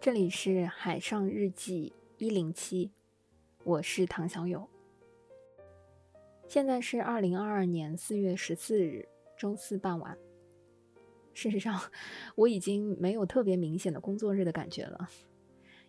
这里是海上日记一零七，我是唐小友。现在是二零二二年四月十四日周四傍晚。事实上，我已经没有特别明显的工作日的感觉了。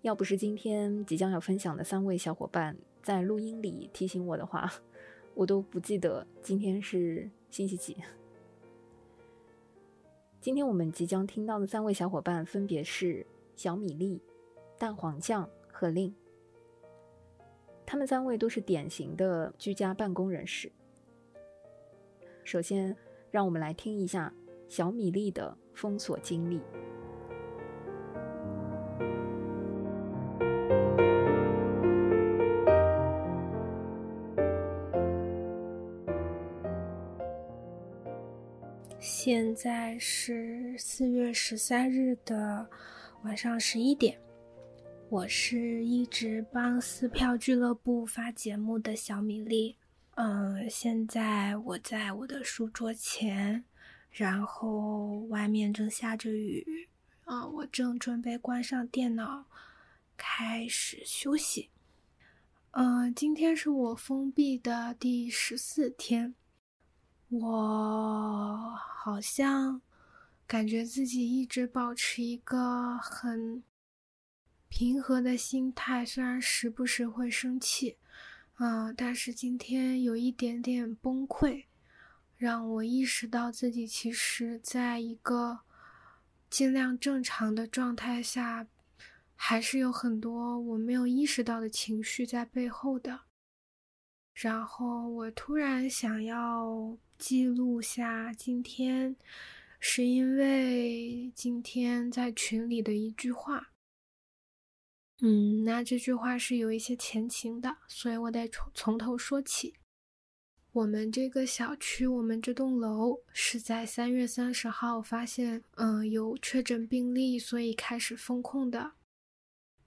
要不是今天即将要分享的三位小伙伴在录音里提醒我的话，我都不记得今天是星期几。今天我们即将听到的三位小伙伴分别是小米粒、蛋黄酱和令。他们三位都是典型的居家办公人士。首先，让我们来听一下小米粒的封锁经历。现在是四月十三日的晚上十一点，我是一直帮撕票俱乐部发节目的小米粒。嗯，现在我在我的书桌前，然后外面正下着雨，啊，我正准备关上电脑，开始休息。嗯，今天是我封闭的第十四天。我好像感觉自己一直保持一个很平和的心态，虽然时不时会生气，嗯，但是今天有一点点崩溃，让我意识到自己其实在一个尽量正常的状态下，还是有很多我没有意识到的情绪在背后的。然后我突然想要。记录下今天，是因为今天在群里的一句话。嗯，那这句话是有一些前情的，所以我得从从头说起。我们这个小区，我们这栋楼是在三月三十号发现，嗯，有确诊病例，所以开始封控的。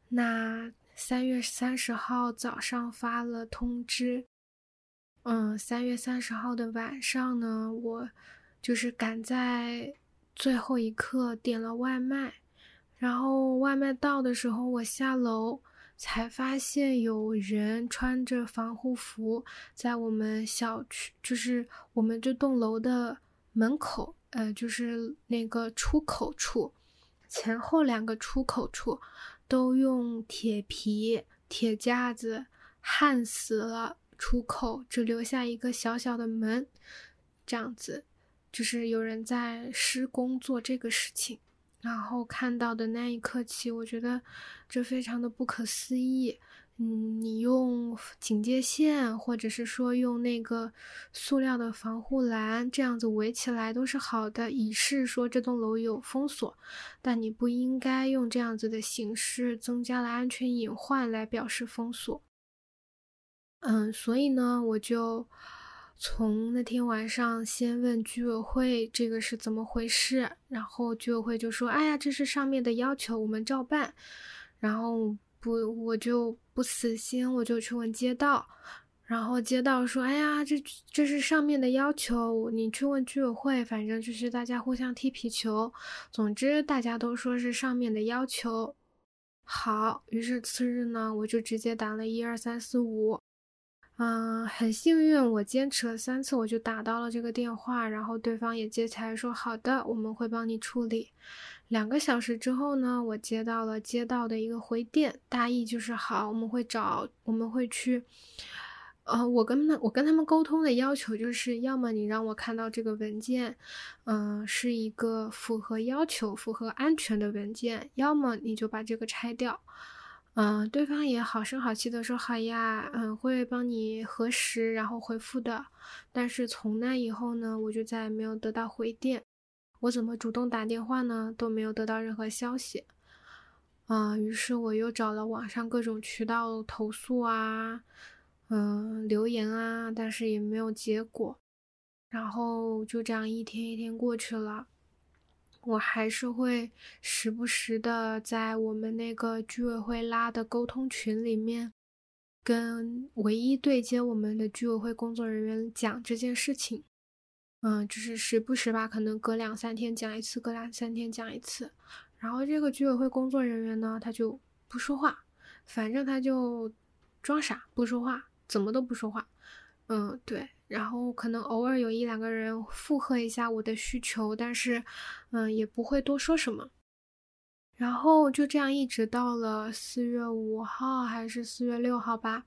那三月三十号早上发了通知。嗯，三月三十号的晚上呢，我就是赶在最后一刻点了外卖，然后外卖到的时候，我下楼才发现有人穿着防护服在我们小区，就是我们这栋楼的门口，呃，就是那个出口处，前后两个出口处都用铁皮铁架子焊死了。出口只留下一个小小的门，这样子，就是有人在施工做这个事情。然后看到的那一刻起，我觉得这非常的不可思议。嗯，你用警戒线，或者是说用那个塑料的防护栏这样子围起来都是好的，以示说这栋楼有封锁。但你不应该用这样子的形式增加了安全隐患来表示封锁。嗯，所以呢，我就从那天晚上先问居委会这个是怎么回事，然后居委会就说：“哎呀，这是上面的要求，我们照办。”然后不，我就不死心，我就去问街道，然后街道说：“哎呀，这这是上面的要求，你去问居委会，反正就是大家互相踢皮球。总之，大家都说是上面的要求。”好，于是次日呢，我就直接打了一二三四五。嗯，很幸运，我坚持了三次，我就打到了这个电话，然后对方也接起来说：“好的，我们会帮你处理。”两个小时之后呢，我接到了街道的一个回电，大意就是：“好，我们会找，我们会去。”呃，我跟他我跟他们沟通的要求就是，要么你让我看到这个文件，嗯，是一个符合要求、符合安全的文件，要么你就把这个拆掉。嗯，对方也好声好气的说好呀，嗯，会帮你核实，然后回复的。但是从那以后呢，我就再也没有得到回电。我怎么主动打电话呢，都没有得到任何消息。啊，于是我又找了网上各种渠道投诉啊，嗯，留言啊，但是也没有结果。然后就这样一天一天过去了。我还是会时不时的在我们那个居委会拉的沟通群里面，跟唯一对接我们的居委会工作人员讲这件事情。嗯，就是时不时吧，可能隔两三天讲一次，隔两三天讲一次。然后这个居委会工作人员呢，他就不说话，反正他就装傻不说话，怎么都不说话。嗯，对。然后可能偶尔有一两个人附和一下我的需求，但是，嗯，也不会多说什么。然后就这样一直到了四月五号还是四月六号吧。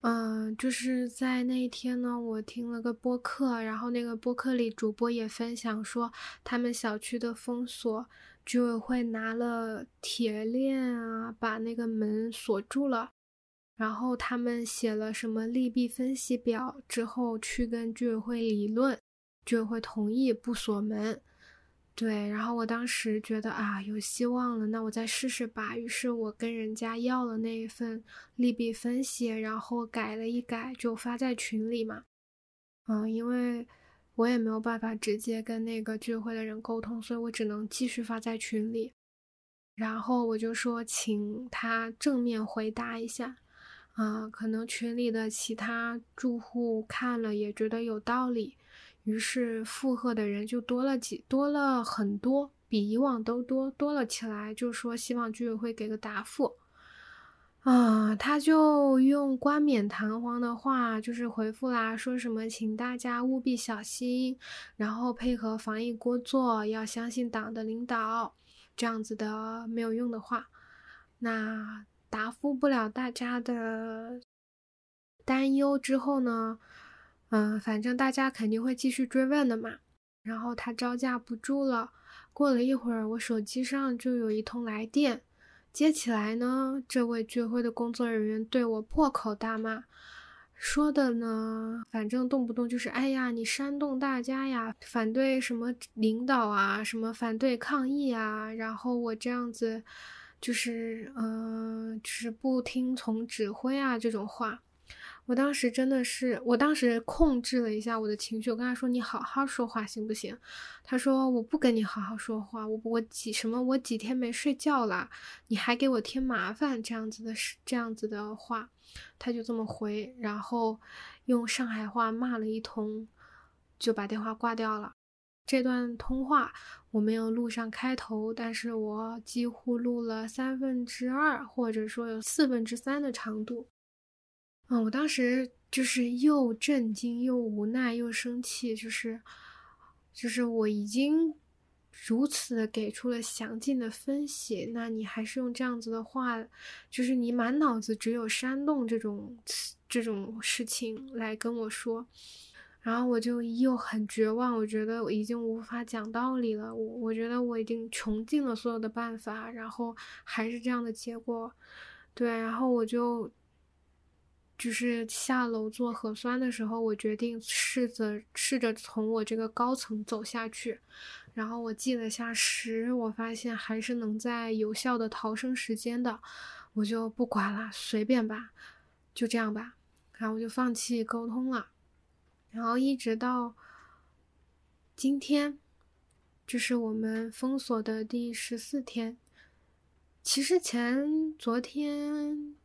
嗯，就是在那一天呢，我听了个播客，然后那个播客里主播也分享说，他们小区的封锁，居委会拿了铁链啊，把那个门锁住了。然后他们写了什么利弊分析表之后，去跟居委会理论，居委会同意不锁门。对，然后我当时觉得啊，有希望了，那我再试试吧。于是我跟人家要了那一份利弊分析，然后改了一改，就发在群里嘛。嗯，因为我也没有办法直接跟那个居委会的人沟通，所以我只能继续发在群里。然后我就说，请他正面回答一下。啊，可能群里的其他住户看了也觉得有道理，于是附和的人就多了几多了很多，比以往都多多了起来。就说希望居委会给个答复。啊，他就用冠冕堂皇的话就是回复啦，说什么请大家务必小心，然后配合防疫工作，要相信党的领导，这样子的没有用的话，那。答复不了大家的担忧之后呢，嗯，反正大家肯定会继续追问的嘛。然后他招架不住了，过了一会儿，我手机上就有一通来电，接起来呢，这位聚会的工作人员对我破口大骂，说的呢，反正动不动就是“哎呀，你煽动大家呀，反对什么领导啊，什么反对抗议啊”，然后我这样子。就是，嗯，就是不听从指挥啊，这种话，我当时真的是，我当时控制了一下我的情绪，我跟他说：“你好好说话行不行？”他说：“我不跟你好好说话，我我几什么？我几天没睡觉了，你还给我添麻烦，这样子的事，这样子的话，他就这么回，然后用上海话骂了一通，就把电话挂掉了。这段通话。我没有录上开头，但是我几乎录了三分之二，或者说有四分之三的长度。嗯，我当时就是又震惊又无奈又生气，就是，就是我已经如此的给出了详尽的分析，那你还是用这样子的话，就是你满脑子只有煽动这种这种事情来跟我说。然后我就又很绝望，我觉得我已经无法讲道理了。我我觉得我已经穷尽了所有的办法，然后还是这样的结果。对，然后我就就是下楼做核酸的时候，我决定试着试着从我这个高层走下去。然后我记了下时，我发现还是能在有效的逃生时间的，我就不管了，随便吧，就这样吧。然后我就放弃沟通了。然后一直到今天，就是我们封锁的第十四天。其实前昨天，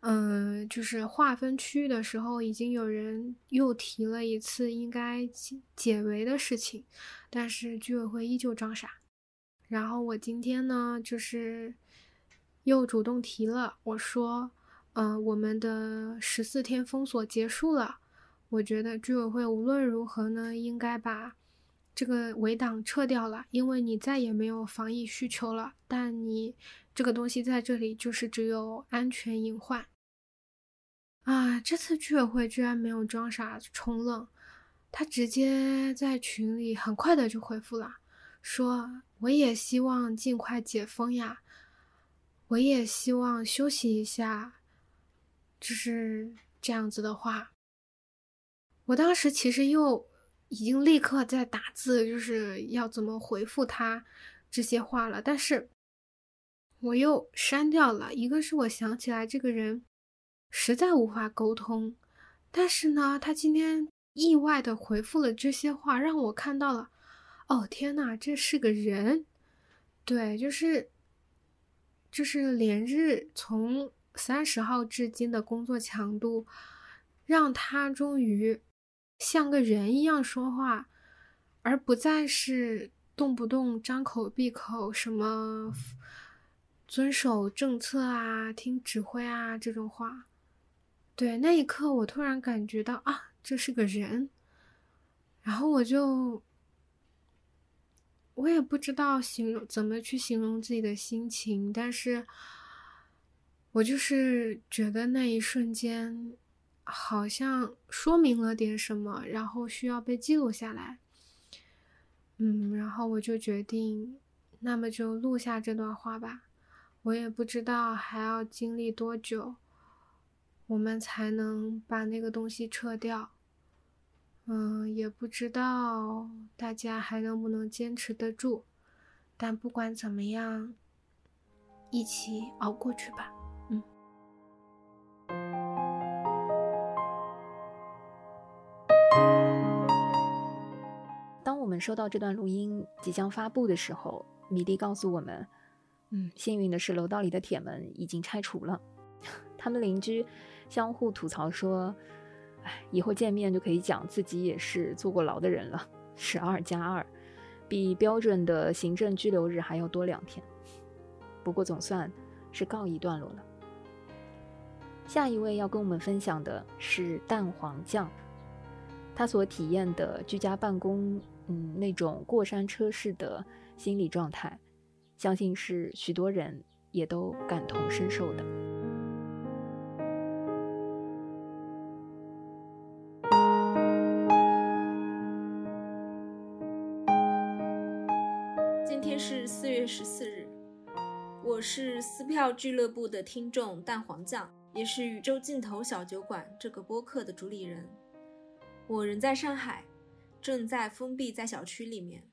嗯，就是划分区域的时候，已经有人又提了一次应该解解围的事情，但是居委会依旧装傻。然后我今天呢，就是又主动提了，我说，嗯，我们的十四天封锁结束了。我觉得居委会无论如何呢，应该把这个围挡撤掉了，因为你再也没有防疫需求了。但你这个东西在这里就是只有安全隐患啊！这次居委会居然没有装傻充愣，他直接在群里很快的就回复了，说我也希望尽快解封呀，我也希望休息一下，就是这样子的话。我当时其实又已经立刻在打字，就是要怎么回复他这些话了，但是我又删掉了。一个是我想起来这个人实在无法沟通，但是呢，他今天意外的回复了这些话，让我看到了，哦天呐，这是个人，对，就是就是连日从三十号至今的工作强度，让他终于。像个人一样说话，而不再是动不动张口闭口什么遵守政策啊、听指挥啊这种话。对，那一刻我突然感觉到啊，这是个人。然后我就，我也不知道形容怎么去形容自己的心情，但是我就是觉得那一瞬间好像说明了点什么，然后需要被记录下来。嗯，然后我就决定，那么就录下这段话吧。我也不知道还要经历多久。我们才能把那个东西撤掉。嗯，也不知道大家还能不能坚持得住，但不管怎么样，一起熬过去吧。收到这段录音即将发布的时候，米蒂告诉我们，嗯，幸运的是楼道里的铁门已经拆除了，他们邻居。相互吐槽说：“哎，以后见面就可以讲自己也是坐过牢的人了。十二加二，比标准的行政拘留日还要多两天。不过总算是告一段落了。下一位要跟我们分享的是蛋黄酱，他所体验的居家办公，嗯，那种过山车式的心理状态，相信是许多人也都感同身受的。”今天是四月十四日，我是撕票俱乐部的听众蛋黄酱，也是宇宙尽头小酒馆这个播客的主理人。我人在上海，正在封闭在小区里面。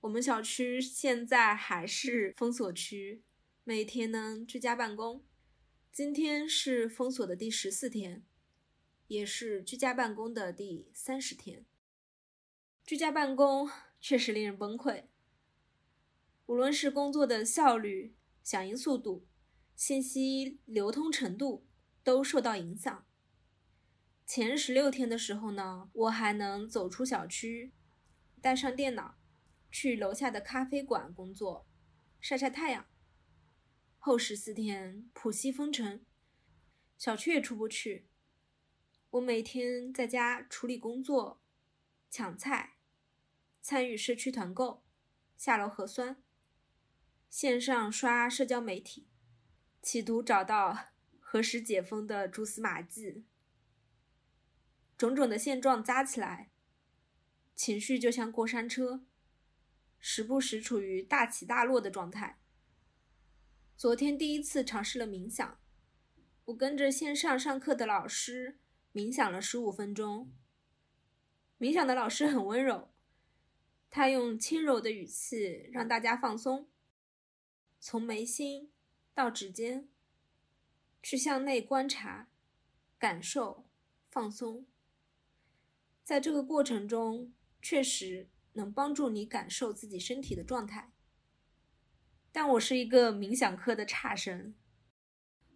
我们小区现在还是封锁区，每天呢居家办公。今天是封锁的第十四天，也是居家办公的第三十天。居家办公确实令人崩溃。无论是工作的效率、响应速度、信息流通程度，都受到影响。前十六天的时候呢，我还能走出小区，带上电脑，去楼下的咖啡馆工作，晒晒太阳。后十四天，浦西封城，小区也出不去。我每天在家处理工作、抢菜、参与社区团购、下楼核酸。线上刷社交媒体，企图找到 何时解封的蛛丝马迹。种种的现状加起来，情绪就像过山车，时不时处于大起大落的状态。昨天第一次尝试了冥想，我跟着线上上课的老师冥想了十五分钟。冥想的老师很温柔，他用轻柔的语气让大家放松。从眉心到指尖，去向内观察、感受、放松。在这个过程中，确实能帮助你感受自己身体的状态。但我是一个冥想课的差生，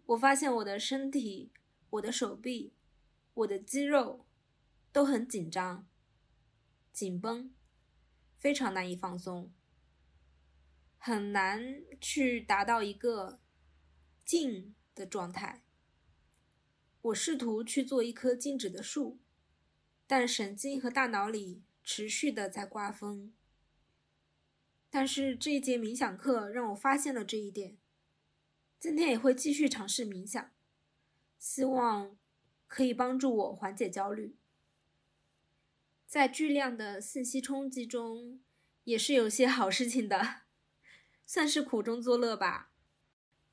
我发现我的身体、我的手臂、我的肌肉都很紧张、紧绷，非常难以放松。很难去达到一个静的状态。我试图去做一棵静止的树，但神经和大脑里持续的在刮风。但是这一节冥想课让我发现了这一点。今天也会继续尝试冥想，希望可以帮助我缓解焦虑。在巨量的信息冲击中，也是有些好事情的。算是苦中作乐吧。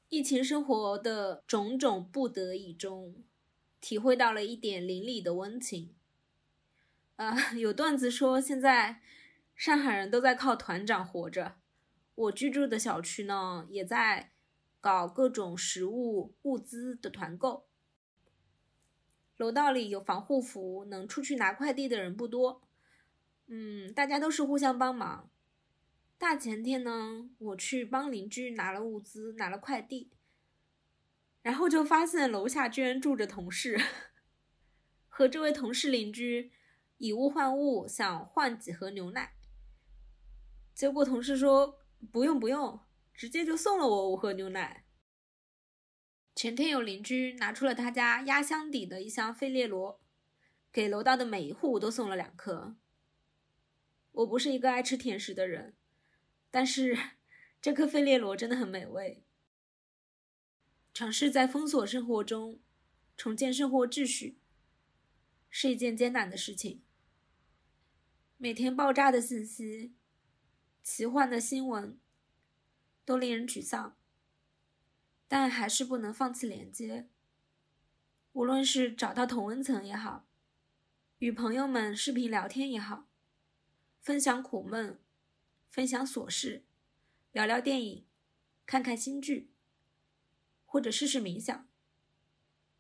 疫情生活的种种不得已中，体会到了一点邻里的温情。呃，有段子说现在上海人都在靠团长活着。我居住的小区呢，也在搞各种食物物资的团购。楼道里有防护服，能出去拿快递的人不多。嗯，大家都是互相帮忙。大前天呢，我去帮邻居拿了物资，拿了快递，然后就发现楼下居然住着同事，和这位同事邻居以物换物，想换几盒牛奶。结果同事说不用不用，直接就送了我五盒牛奶。前天有邻居拿出了他家压箱底的一箱费列罗，给楼道的每一户都送了两颗。我不是一个爱吃甜食的人，但是这颗费列罗真的很美味。尝试在封锁生活中重建生活秩序，是一件艰难的事情。每天爆炸的信息、奇幻的新闻，都令人沮丧。但还是不能放弃连接。无论是找到同温层也好，与朋友们视频聊天也好，分享苦闷，分享琐事，聊聊电影，看看新剧，或者试试冥想，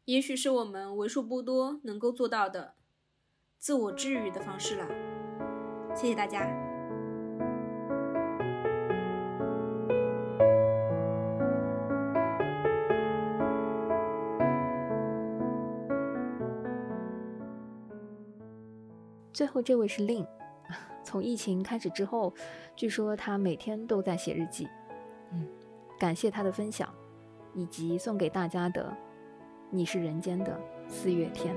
也许是我们为数不多能够做到的自我治愈的方式了。谢谢大家。最后这位是令，从疫情开始之后，据说他每天都在写日记。嗯，感谢他的分享，以及送给大家的《你是人间的四月天》。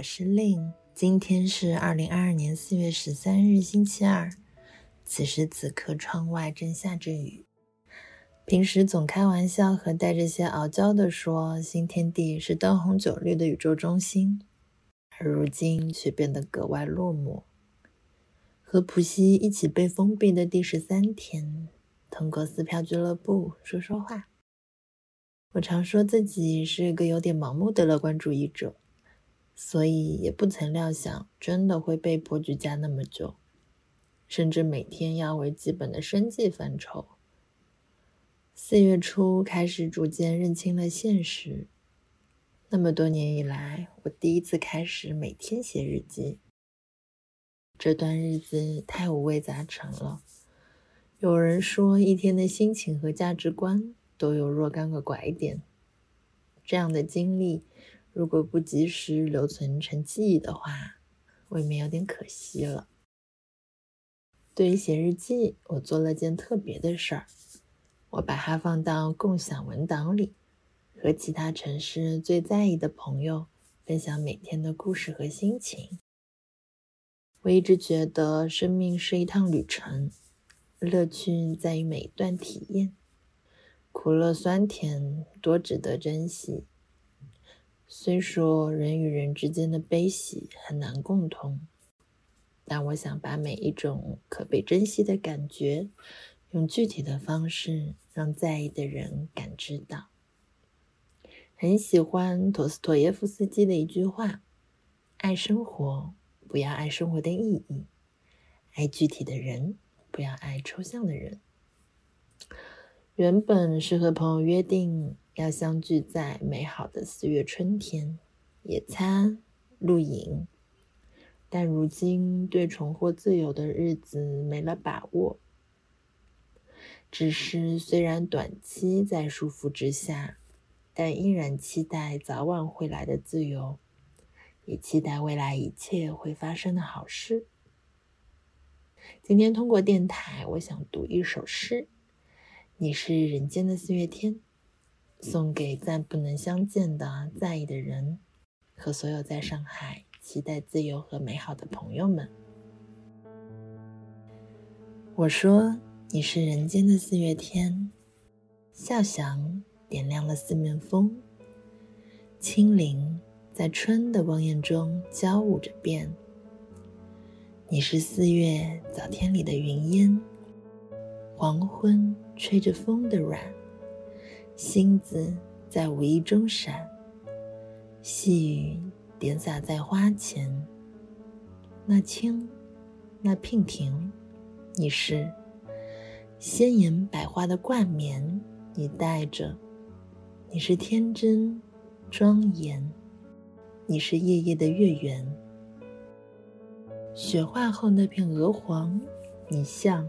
我是令，今天是二零二二年四月十三日，星期二。此时此刻，窗外正下着雨。平时总开玩笑和带着些傲娇的说，新天地是灯红酒绿的宇宙中心，而如今却变得格外落寞。和普西一起被封闭的第十三天，通过撕票俱乐部说说话。我常说自己是一个有点盲目的乐观主义者，所以也不曾料想真的会被迫居家那么久。甚至每天要为基本的生计犯愁。四月初开始逐渐认清了现实。那么多年以来，我第一次开始每天写日记。这段日子太五味杂陈了。有人说，一天的心情和价值观都有若干个拐点。这样的经历，如果不及时留存成记忆的话，未免有点可惜了。对于写日记，我做了件特别的事儿，我把它放到共享文档里，和其他城市最在意的朋友分享每天的故事和心情。我一直觉得生命是一趟旅程，乐趣在于每一段体验，苦乐酸甜多值得珍惜。虽说人与人之间的悲喜很难共通。但我想把每一种可被珍惜的感觉，用具体的方式让在意的人感知到。很喜欢陀思妥耶夫斯基的一句话：“爱生活，不要爱生活的意义；爱具体的人，不要爱抽象的人。”原本是和朋友约定要相聚在美好的四月春天，野餐、露营。但如今对重获自由的日子没了把握，只是虽然短期在束缚之下，但依然期待早晚会来的自由，也期待未来一切会发生的好事。今天通过电台，我想读一首诗：你是人间的四月天，送给再不能相见的在意的人和所有在上海。期待自由和美好的朋友们，我说你是人间的四月天，笑响点亮了四面风，清灵在春的光艳中交舞着变。你是四月早天里的云烟，黄昏吹着风的软，星子在无意中闪，细雨。点洒在花前，那青，那娉婷，你是鲜艳百花的冠冕，你戴着；你是天真庄严，你是夜夜的月圆。雪化后那片鹅黄，你像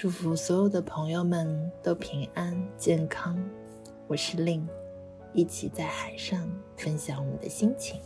祝福所有的朋友们都平安健康。我是令。一起在海上分享我们的心情。